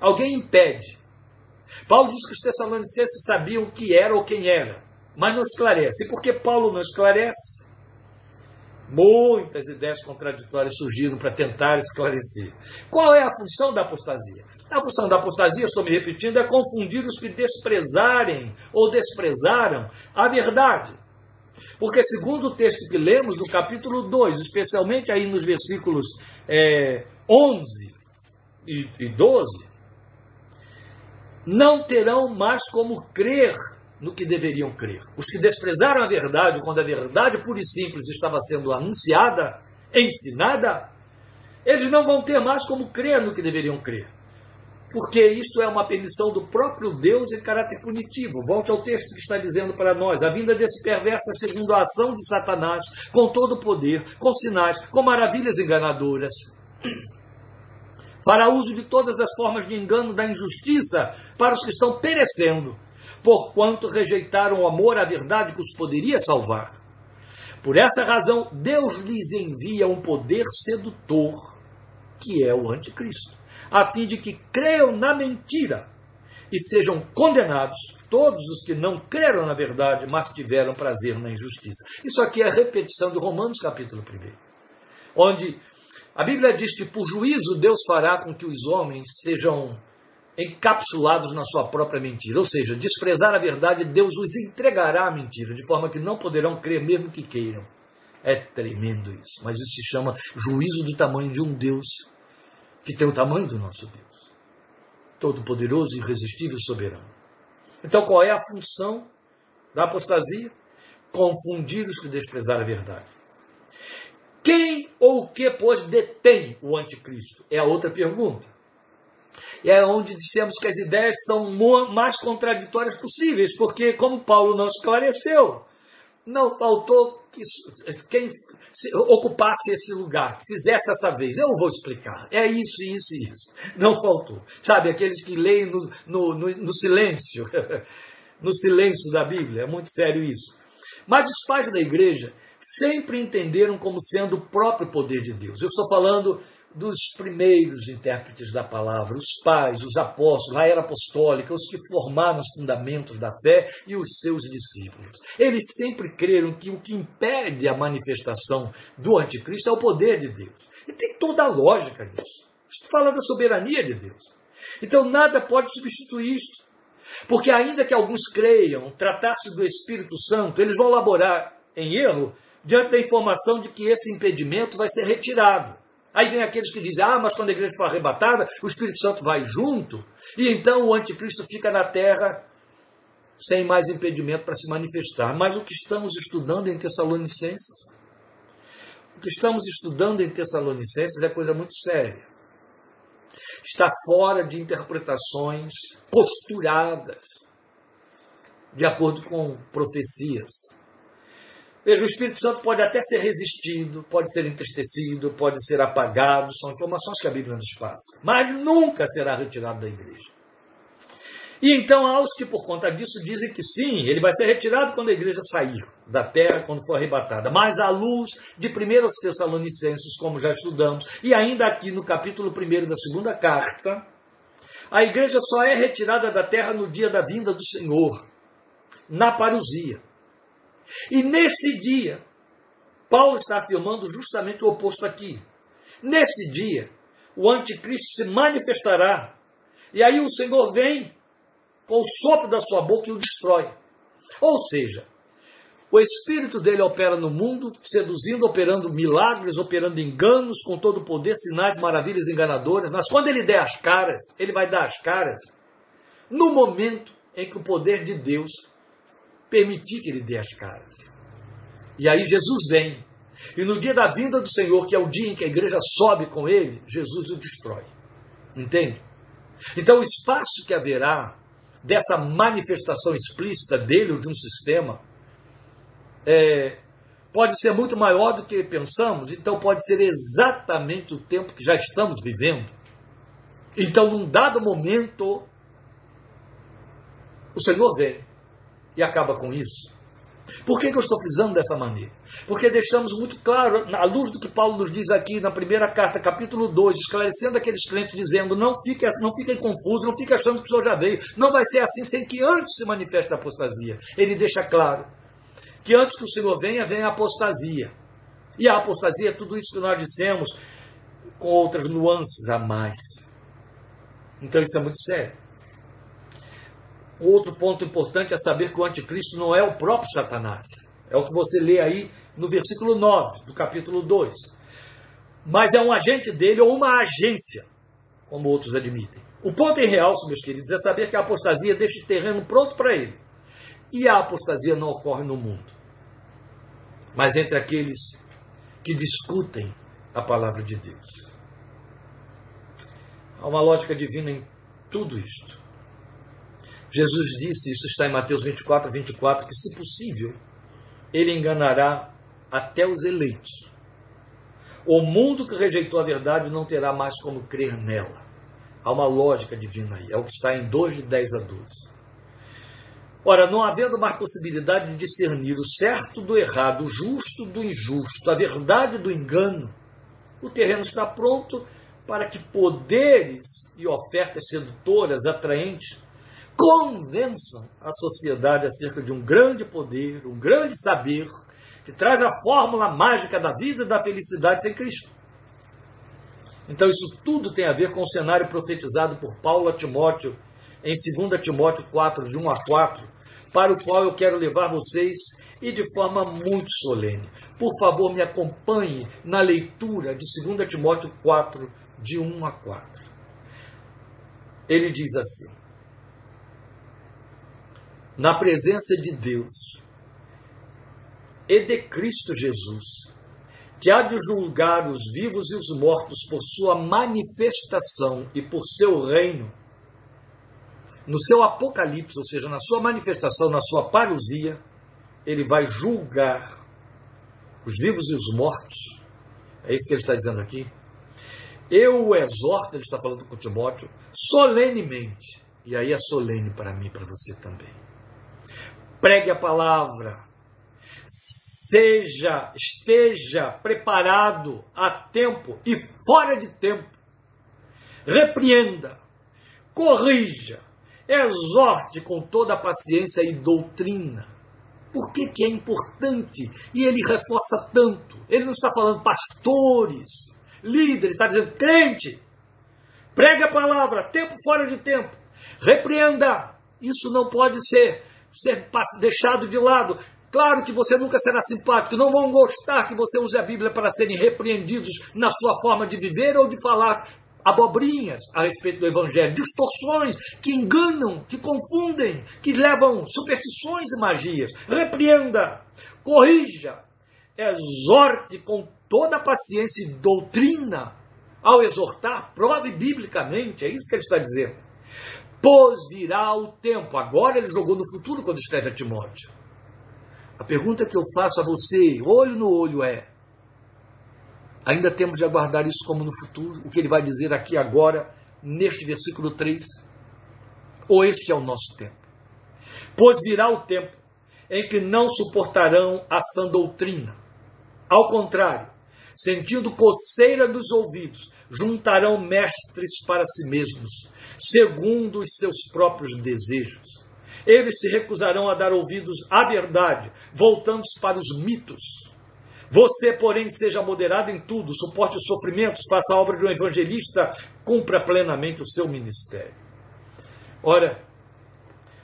alguém impede, Paulo diz que os tessalonicenses sabiam o que era ou quem era, mas não esclarece. E por que Paulo não esclarece? Muitas ideias contraditórias surgiram para tentar esclarecer. Qual é a função da apostasia? A função da apostasia, estou me repetindo, é confundir os que desprezarem ou desprezaram a verdade. Porque, segundo o texto que lemos, no capítulo 2, especialmente aí nos versículos é, 11 e, e 12, não terão mais como crer no que deveriam crer. Os que desprezaram a verdade quando a verdade pura e simples estava sendo anunciada, ensinada, eles não vão ter mais como crer no que deveriam crer. Porque isso é uma permissão do próprio Deus em caráter punitivo. Volte ao texto que está dizendo para nós: a vinda desse perverso é segundo a ação de Satanás, com todo o poder, com sinais, com maravilhas enganadoras para uso de todas as formas de engano da injustiça para os que estão perecendo, porquanto rejeitaram o amor à verdade que os poderia salvar. Por essa razão, Deus lhes envia um poder sedutor, que é o anticristo, a fim de que creiam na mentira e sejam condenados todos os que não creram na verdade, mas tiveram prazer na injustiça. Isso aqui é a repetição de Romanos capítulo 1, onde a Bíblia diz que por juízo Deus fará com que os homens sejam encapsulados na sua própria mentira. Ou seja, desprezar a verdade, Deus os entregará à mentira, de forma que não poderão crer mesmo que queiram. É tremendo isso. Mas isso se chama juízo do tamanho de um Deus que tem o tamanho do nosso Deus. Todo-poderoso, irresistível, soberano. Então, qual é a função da apostasia? Confundir os que desprezaram a verdade. Quem ou o que, pois, detém o anticristo? É a outra pergunta. E é onde dissemos que as ideias são mais contraditórias possíveis, porque, como Paulo não esclareceu, não faltou que quem ocupasse esse lugar, fizesse essa vez. Eu vou explicar. É isso, isso e isso. Não faltou. Sabe, aqueles que leem no, no, no, no silêncio, no silêncio da Bíblia. É muito sério isso. Mas os pais da igreja sempre entenderam como sendo o próprio poder de Deus. Eu estou falando dos primeiros intérpretes da palavra, os pais, os apóstolos, a era apostólica, os que formaram os fundamentos da fé e os seus discípulos. Eles sempre creram que o que impede a manifestação do anticristo é o poder de Deus. E tem toda a lógica disso. Isso fala da soberania de Deus. Então nada pode substituir isso. Porque ainda que alguns creiam, tratasse do Espírito Santo, eles vão laborar em erro diante da informação de que esse impedimento vai ser retirado. Aí vem aqueles que dizem, ah, mas quando a igreja for arrebatada, o Espírito Santo vai junto, e então o anticristo fica na terra sem mais impedimento para se manifestar. Mas o que estamos estudando em Tessalonicenses, o que estamos estudando em Tessalonicenses é coisa muito séria. Está fora de interpretações costuradas, de acordo com profecias. Veja, o Espírito Santo pode até ser resistido, pode ser entristecido, pode ser apagado, são informações que a Bíblia nos passa, mas nunca será retirado da igreja. E então há os que, por conta disso, dizem que sim, ele vai ser retirado quando a igreja sair da terra, quando for arrebatada. Mas à luz de 1 Tessalonicenses, como já estudamos, e ainda aqui no capítulo 1 da segunda carta, a igreja só é retirada da terra no dia da vinda do Senhor, na parousia. E nesse dia, Paulo está afirmando justamente o oposto aqui. Nesse dia, o anticristo se manifestará, e aí o Senhor vem com o sopro da sua boca e o destrói. Ou seja, o espírito dele opera no mundo, seduzindo, operando milagres, operando enganos, com todo o poder, sinais, maravilhas enganadoras. Mas quando ele der as caras, ele vai dar as caras no momento em que o poder de Deus permitir que ele dê as caras. E aí Jesus vem. E no dia da vinda do Senhor, que é o dia em que a igreja sobe com ele, Jesus o destrói. Entende? Então o espaço que haverá dessa manifestação explícita dele ou de um sistema é, pode ser muito maior do que pensamos, então pode ser exatamente o tempo que já estamos vivendo. Então, num dado momento, o Senhor vem e acaba com isso. Por que, que eu estou frisando dessa maneira? Porque deixamos muito claro, à luz do que Paulo nos diz aqui na primeira carta, capítulo 2, esclarecendo aqueles crentes, dizendo: não fiquem, não fiquem confusos, não fiquem achando que o Senhor já veio. Não vai ser assim sem que antes se manifeste a apostasia. Ele deixa claro que antes que o Senhor venha, vem a apostasia. E a apostasia é tudo isso que nós dissemos, com outras nuances a mais. Então isso é muito sério. Outro ponto importante é saber que o anticristo não é o próprio Satanás. É o que você lê aí no versículo 9 do capítulo 2. Mas é um agente dele ou uma agência, como outros admitem. O ponto em real, meus queridos, é saber que a apostasia deixa o terreno pronto para ele. E a apostasia não ocorre no mundo, mas entre aqueles que discutem a palavra de Deus. Há uma lógica divina em tudo isto. Jesus disse, isso está em Mateus 24, 24, que se possível, ele enganará até os eleitos. O mundo que rejeitou a verdade não terá mais como crer nela. Há uma lógica divina aí, é o que está em 2 de 10 a 12. Ora, não havendo mais possibilidade de discernir o certo do errado, o justo do injusto, a verdade do engano, o terreno está pronto para que poderes e ofertas sedutoras, atraentes, convençam a sociedade acerca de um grande poder, um grande saber, que traz a fórmula mágica da vida e da felicidade sem Cristo. Então, isso tudo tem a ver com o cenário profetizado por Paulo a Timóteo, em 2 Timóteo 4, de 1 a 4, para o qual eu quero levar vocês e de forma muito solene. Por favor, me acompanhe na leitura de 2 Timóteo 4, de 1 a 4. Ele diz assim: na presença de Deus e de Cristo Jesus, que há de julgar os vivos e os mortos por sua manifestação e por seu reino, no seu apocalipse, ou seja, na sua manifestação, na sua parousia, ele vai julgar os vivos e os mortos. É isso que ele está dizendo aqui. Eu o exorto, ele está falando com Timóteo, solenemente. E aí é solene para mim e para você também pregue a palavra, seja, esteja preparado a tempo e fora de tempo. Repreenda, corrija, exorte com toda a paciência e doutrina. Por que, que é importante? E ele reforça tanto. Ele não está falando pastores, líderes, está dizendo crente. Pregue a palavra, tempo fora de tempo. Repreenda. Isso não pode ser ser deixado de lado. Claro que você nunca será simpático, não vão gostar que você use a Bíblia para serem repreendidos na sua forma de viver ou de falar abobrinhas a respeito do Evangelho, distorções que enganam, que confundem, que levam superstições e magias. Repreenda, corrija, exorte com toda a paciência e doutrina. Ao exortar, prove biblicamente, é isso que ele está dizendo pois virá o tempo. Agora ele jogou no futuro quando escreve a Timóteo. A pergunta que eu faço a você, olho no olho, é: ainda temos de aguardar isso como no futuro? O que ele vai dizer aqui agora, neste versículo 3? Ou este é o nosso tempo? Pois virá o tempo em que não suportarão a sã doutrina. Ao contrário, sentindo coceira dos ouvidos, juntarão mestres para si mesmos, segundo os seus próprios desejos. Eles se recusarão a dar ouvidos à verdade, voltando-se para os mitos. Você, porém, seja moderado em tudo, suporte os sofrimentos, faça a obra de um evangelista, cumpra plenamente o seu ministério. Ora,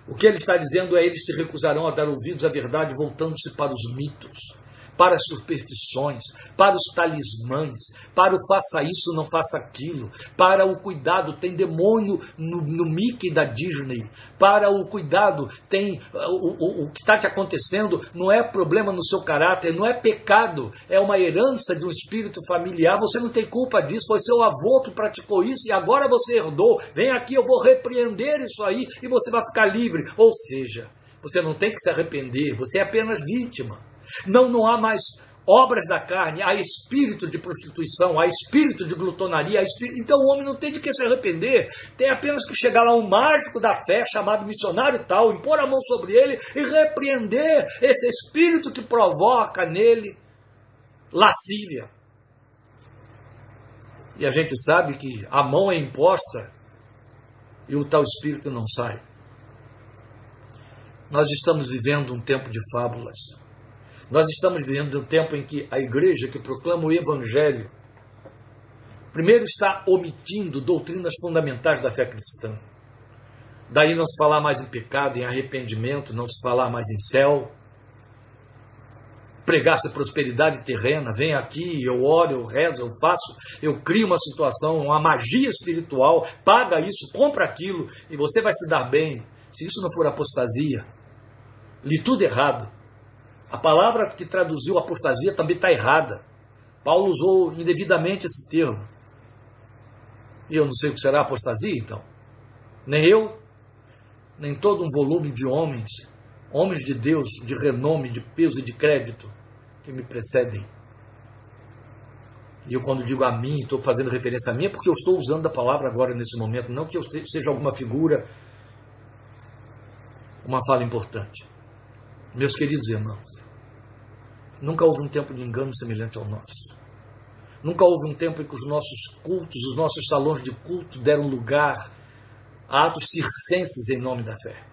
o que ele está dizendo é: eles se recusarão a dar ouvidos à verdade, voltando-se para os mitos para as superstições, para os talismãs, para o faça isso, não faça aquilo, para o cuidado, tem demônio no, no Mickey da Disney, para o cuidado, tem o, o, o que está te acontecendo não é problema no seu caráter, não é pecado, é uma herança de um espírito familiar, você não tem culpa disso, foi seu avô que praticou isso e agora você herdou, vem aqui, eu vou repreender isso aí e você vai ficar livre. Ou seja, você não tem que se arrepender, você é apenas vítima. Não, não há mais obras da carne, há espírito de prostituição, há espírito de glutonaria, espírito... então o homem não tem de que se arrepender, tem apenas que chegar lá um mágico da fé chamado missionário tal, impor a mão sobre ele e repreender esse espírito que provoca nele lascívia. E a gente sabe que a mão é imposta e o tal espírito não sai. Nós estamos vivendo um tempo de fábulas. Nós estamos vivendo um tempo em que a igreja que proclama o Evangelho, primeiro está omitindo doutrinas fundamentais da fé cristã. Daí não se falar mais em pecado, em arrependimento, não se falar mais em céu. Pregar-se prosperidade terrena, vem aqui, eu oro, eu rezo, eu faço, eu crio uma situação, uma magia espiritual, paga isso, compra aquilo e você vai se dar bem. Se isso não for apostasia, li tudo errado. A palavra que traduziu apostasia também está errada. Paulo usou indevidamente esse termo. E eu não sei o que será apostasia, então. Nem eu, nem todo um volume de homens, homens de Deus, de renome, de peso e de crédito, que me precedem. E eu, quando digo a mim, estou fazendo referência a mim, é porque eu estou usando a palavra agora nesse momento, não que eu seja alguma figura, uma fala importante. Meus queridos irmãos, nunca houve um tempo de engano semelhante ao nosso. Nunca houve um tempo em que os nossos cultos, os nossos salões de culto deram lugar a atos circenses em nome da fé.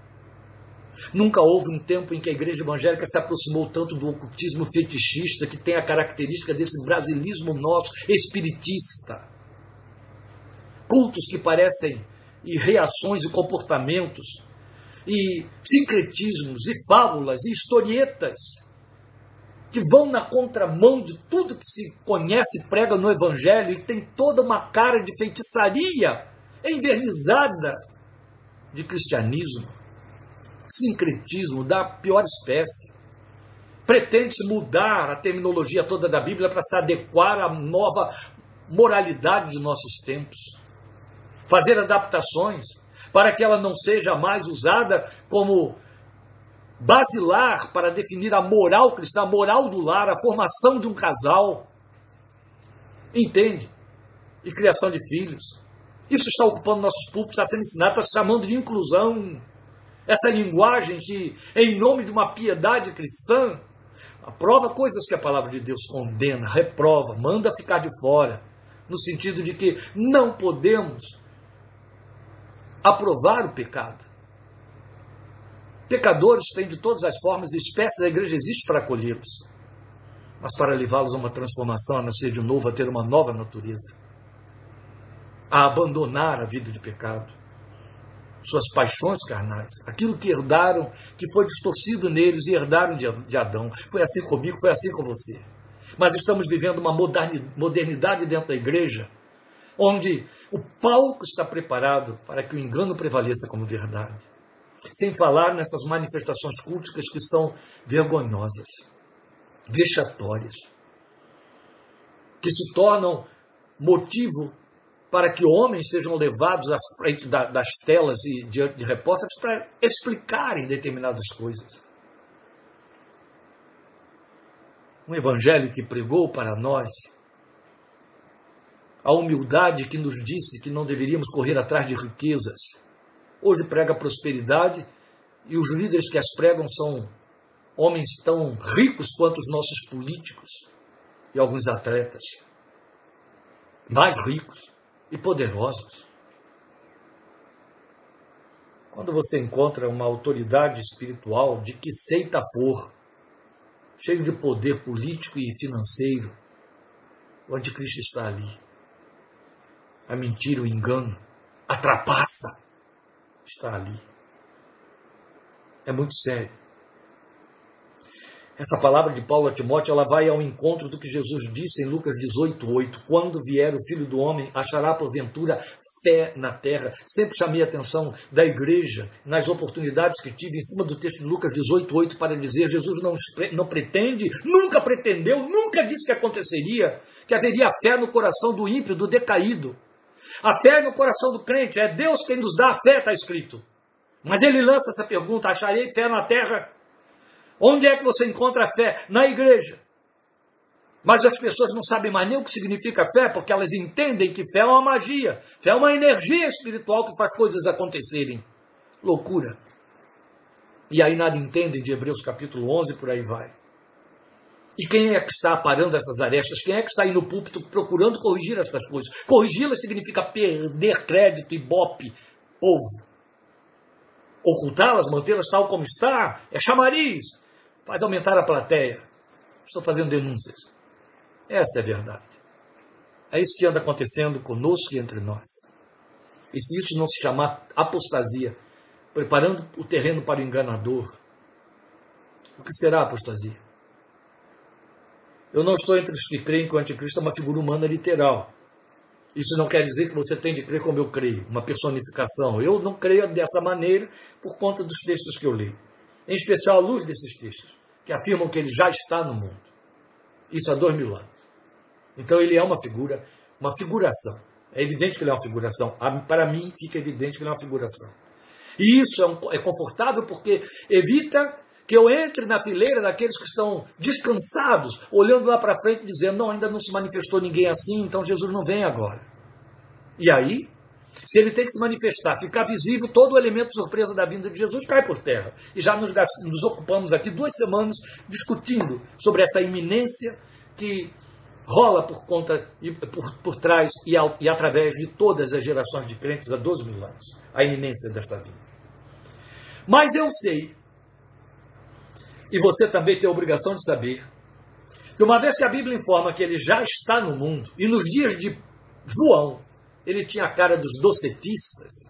Nunca houve um tempo em que a igreja evangélica se aproximou tanto do ocultismo fetichista, que tem a característica desse brasilismo nosso, espiritista. Cultos que parecem e reações e comportamentos e sincretismos, e fábulas, e historietas, que vão na contramão de tudo que se conhece e prega no Evangelho e tem toda uma cara de feitiçaria envernizada de cristianismo, sincretismo da pior espécie. Pretende-se mudar a terminologia toda da Bíblia para se adequar à nova moralidade de nossos tempos, fazer adaptações para que ela não seja mais usada como basilar para definir a moral cristã, a moral do lar, a formação de um casal. Entende? E criação de filhos. Isso está ocupando nossos púlpitos, está sendo ensinado, está chamando de inclusão. Essa linguagem que, em nome de uma piedade cristã, aprova coisas que a palavra de Deus condena, reprova, manda ficar de fora, no sentido de que não podemos aprovar o pecado. Pecadores têm de todas as formas e espécies, a igreja existe para acolhê-los. Mas para levá-los a uma transformação, a nascer de novo, a ter uma nova natureza. A abandonar a vida de pecado. Suas paixões carnais. Aquilo que herdaram, que foi distorcido neles e herdaram de Adão. Foi assim comigo, foi assim com você. Mas estamos vivendo uma modernidade dentro da igreja onde o palco está preparado para que o engano prevaleça como verdade. Sem falar nessas manifestações culticas que são vergonhosas, vexatórias, que se tornam motivo para que homens sejam levados à frente das telas e diante de repórteres para explicarem determinadas coisas. Um evangelho que pregou para nós a humildade que nos disse que não deveríamos correr atrás de riquezas, hoje prega prosperidade e os líderes que as pregam são homens tão ricos quanto os nossos políticos e alguns atletas, mais ricos e poderosos. Quando você encontra uma autoridade espiritual de que seita for, cheio de poder político e financeiro, o anticristo está ali. A mentira, o engano, a trapaça está ali. É muito sério. Essa palavra de Paulo a Timóteo, ela vai ao encontro do que Jesus disse em Lucas 18:8, quando vier o Filho do homem, achará porventura fé na terra. Sempre chamei a atenção da igreja nas oportunidades que tive em cima do texto de Lucas 18:8 para dizer Jesus não não pretende, nunca pretendeu, nunca disse que aconteceria, que haveria fé no coração do ímpio, do decaído. A fé é no coração do crente, é Deus quem nos dá a fé, está escrito. Mas ele lança essa pergunta: acharei fé na terra? Onde é que você encontra a fé? Na igreja. Mas as pessoas não sabem mais nem o que significa fé, porque elas entendem que fé é uma magia, fé é uma energia espiritual que faz coisas acontecerem. Loucura. E aí nada entendem de Hebreus capítulo 11, por aí vai. E quem é que está aparando essas arestas? Quem é que está aí no púlpito procurando corrigir essas coisas? Corrigi-las significa perder crédito e bope, povo. Ocultá-las, mantê-las tal como está, é chamariz faz aumentar a plateia. Estou fazendo denúncias. Essa é a verdade. É isso que anda acontecendo conosco e entre nós. E se isso não se chamar apostasia, preparando o terreno para o enganador, o que será apostasia? Eu não estou entre os que creem que o anticristo é uma figura humana literal. Isso não quer dizer que você tem de crer como eu creio, uma personificação. Eu não creio dessa maneira por conta dos textos que eu leio. Em especial à luz desses textos que afirmam que ele já está no mundo. Isso há dois mil anos. Então ele é uma figura, uma figuração. É evidente que ele é uma figuração. Para mim, fica evidente que ele é uma figuração. E isso é, um, é confortável porque evita que eu entre na fileira daqueles que estão descansados, olhando lá para frente, dizendo: não, ainda não se manifestou ninguém assim, então Jesus não vem agora. E aí, se ele tem que se manifestar, ficar visível, todo o elemento surpresa da vinda de Jesus cai por terra. E já nos, nos ocupamos aqui duas semanas discutindo sobre essa iminência que rola por conta e por, por trás e, ao, e através de todas as gerações de crentes há 12 mil anos. A iminência desta vinda. Mas eu sei, e você também tem a obrigação de saber, que uma vez que a Bíblia informa que ele já está no mundo, e nos dias de João, ele tinha a cara dos docetistas.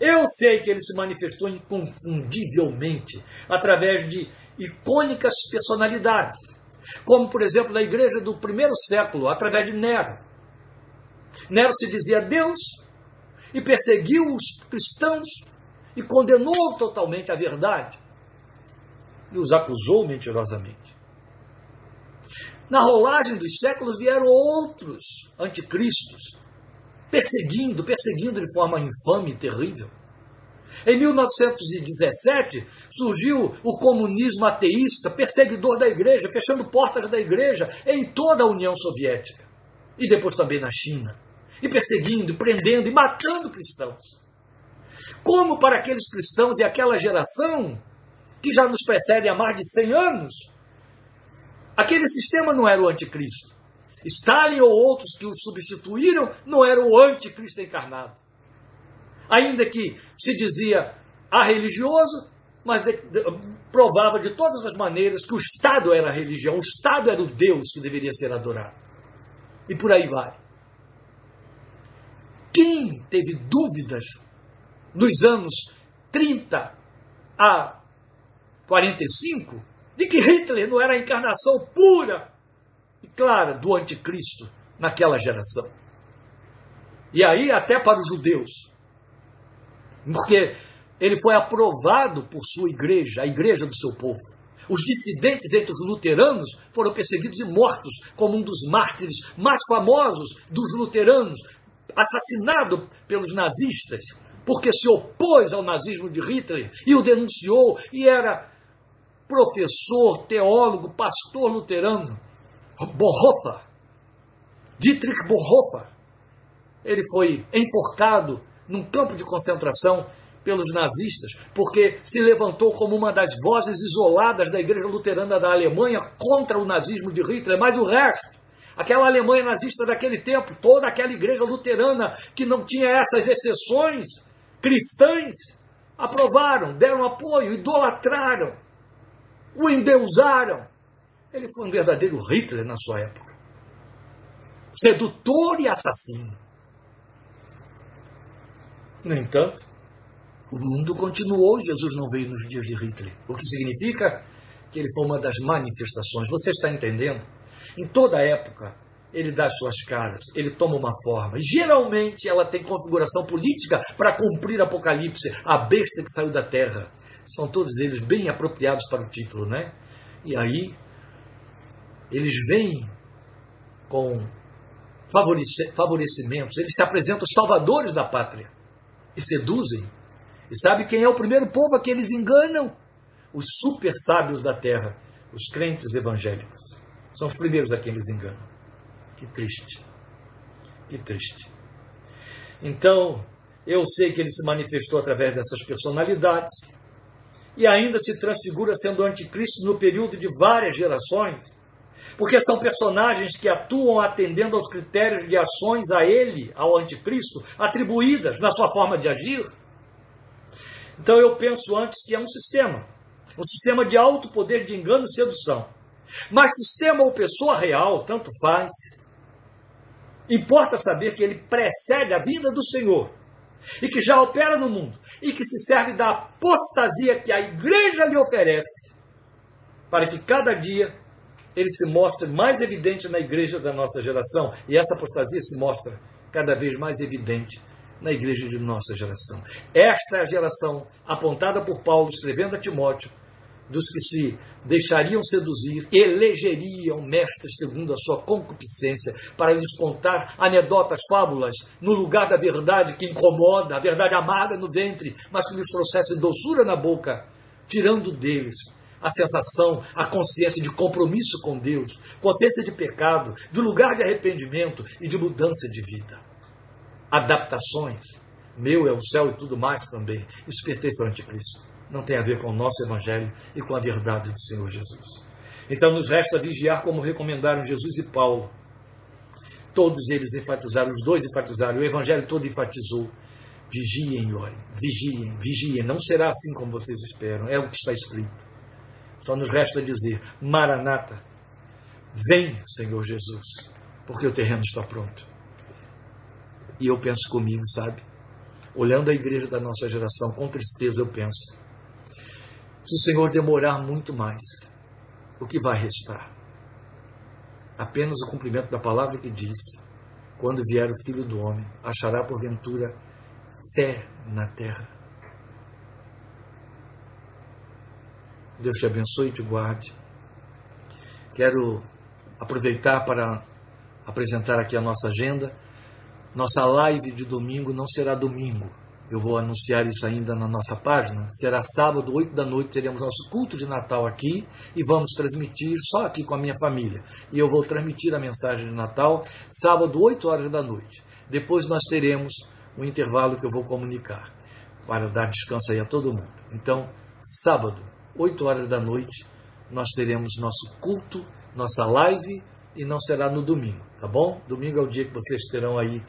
Eu sei que ele se manifestou inconfundivelmente através de icônicas personalidades, como por exemplo na igreja do primeiro século, através de Nero. Nero se dizia Deus e perseguiu os cristãos e condenou totalmente a verdade e os acusou mentirosamente. Na rolagem dos séculos vieram outros anticristos perseguindo, perseguindo de forma infame e terrível. Em 1917 surgiu o comunismo ateísta, perseguidor da igreja, fechando portas da igreja em toda a União Soviética. E depois também na China. E perseguindo, prendendo e matando cristãos. Como para aqueles cristãos e aquela geração que já nos precede há mais de 100 anos, aquele sistema não era o anticristo. Stalin ou outros que o substituíram não eram o anticristo encarnado. Ainda que se dizia a religioso, mas de, de, provava de todas as maneiras que o Estado era a religião, o Estado era o Deus que deveria ser adorado. E por aí vai. Quem teve dúvidas nos anos 30 a 45 de que Hitler não era a encarnação pura e clara do anticristo naquela geração. E aí, até para os judeus, porque ele foi aprovado por sua igreja, a igreja do seu povo. Os dissidentes entre os luteranos foram perseguidos e mortos, como um dos mártires mais famosos dos luteranos, assassinado pelos nazistas, porque se opôs ao nazismo de Hitler e o denunciou, e era professor, teólogo, pastor luterano. Bonhoeffer, Dietrich Bonhoeffer, ele foi enforcado num campo de concentração pelos nazistas, porque se levantou como uma das vozes isoladas da Igreja Luterana da Alemanha contra o nazismo de Hitler, mas o resto, aquela Alemanha nazista daquele tempo, toda aquela Igreja Luterana que não tinha essas exceções cristãs, aprovaram, deram apoio, idolatraram, o endeusaram. Ele foi um verdadeiro Hitler na sua época. Sedutor e assassino. No entanto, o mundo continuou, Jesus não veio nos dias de Hitler. O que significa que ele foi uma das manifestações. Você está entendendo? Em toda época, ele dá suas caras, ele toma uma forma. Geralmente ela tem configuração política para cumprir Apocalipse, a besta que saiu da terra. São todos eles bem apropriados para o título, né? E aí, eles vêm com favorecimentos, eles se apresentam salvadores da pátria e seduzem e sabe quem é o primeiro povo a que eles enganam? Os super sábios da terra, os crentes evangélicos. São os primeiros a quem eles enganam. Que triste. Que triste. Então, eu sei que ele se manifestou através dessas personalidades e ainda se transfigura sendo anticristo no período de várias gerações, porque são personagens que atuam atendendo aos critérios de ações a ele, ao anticristo, atribuídas na sua forma de agir. Então eu penso antes que é um sistema. Um sistema de alto poder de engano e sedução. Mas sistema ou pessoa real, tanto faz. Importa saber que ele precede a vida do Senhor e que já opera no mundo e que se serve da apostasia que a igreja lhe oferece para que cada dia ele se mostre mais evidente na igreja da nossa geração e essa apostasia se mostra cada vez mais evidente na igreja de nossa geração. Esta é a geração apontada por Paulo escrevendo a Timóteo, dos que se deixariam seduzir, elegeriam mestres segundo a sua concupiscência, para lhes contar anedotas, fábulas, no lugar da verdade que incomoda, a verdade amarga no ventre, mas que lhes trouxesse doçura na boca, tirando deles a sensação, a consciência de compromisso com Deus, consciência de pecado, de lugar de arrependimento e de mudança de vida adaptações. Meu é o céu e tudo mais também. Isso pertence ao anticristo. Não tem a ver com o nosso evangelho e com a verdade do Senhor Jesus. Então nos resta vigiar como recomendaram Jesus e Paulo. Todos eles enfatizaram, os dois enfatizaram, o evangelho todo enfatizou. Vigiem e orem, vigiem, vigiem. Não será assim como vocês esperam, é o que está escrito. Só nos resta dizer: Maranata, vem, Senhor Jesus, porque o terreno está pronto. E eu penso comigo, sabe? Olhando a igreja da nossa geração, com tristeza eu penso: se o Senhor demorar muito mais, o que vai restar? Apenas o cumprimento da palavra que diz: quando vier o filho do homem, achará porventura fé na terra. Deus te abençoe e te guarde. Quero aproveitar para apresentar aqui a nossa agenda. Nossa live de domingo não será domingo. Eu vou anunciar isso ainda na nossa página. Será sábado, 8 da noite, teremos nosso culto de Natal aqui e vamos transmitir só aqui com a minha família. E eu vou transmitir a mensagem de Natal sábado, 8 horas da noite. Depois nós teremos um intervalo que eu vou comunicar para dar descanso aí a todo mundo. Então, sábado, 8 horas da noite, nós teremos nosso culto, nossa live e não será no domingo, tá bom? Domingo é o dia que vocês terão aí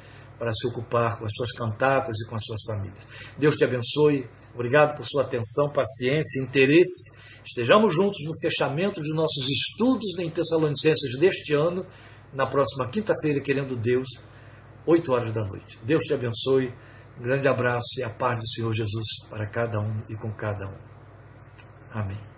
para se ocupar com as suas cantatas e com as suas famílias. Deus te abençoe. Obrigado por sua atenção, paciência, interesse. Estejamos juntos no fechamento de nossos estudos em Tessalonicenses deste ano, na próxima quinta-feira, querendo Deus, 8 horas da noite. Deus te abençoe. Um grande abraço e a paz do Senhor Jesus para cada um e com cada um. Amém.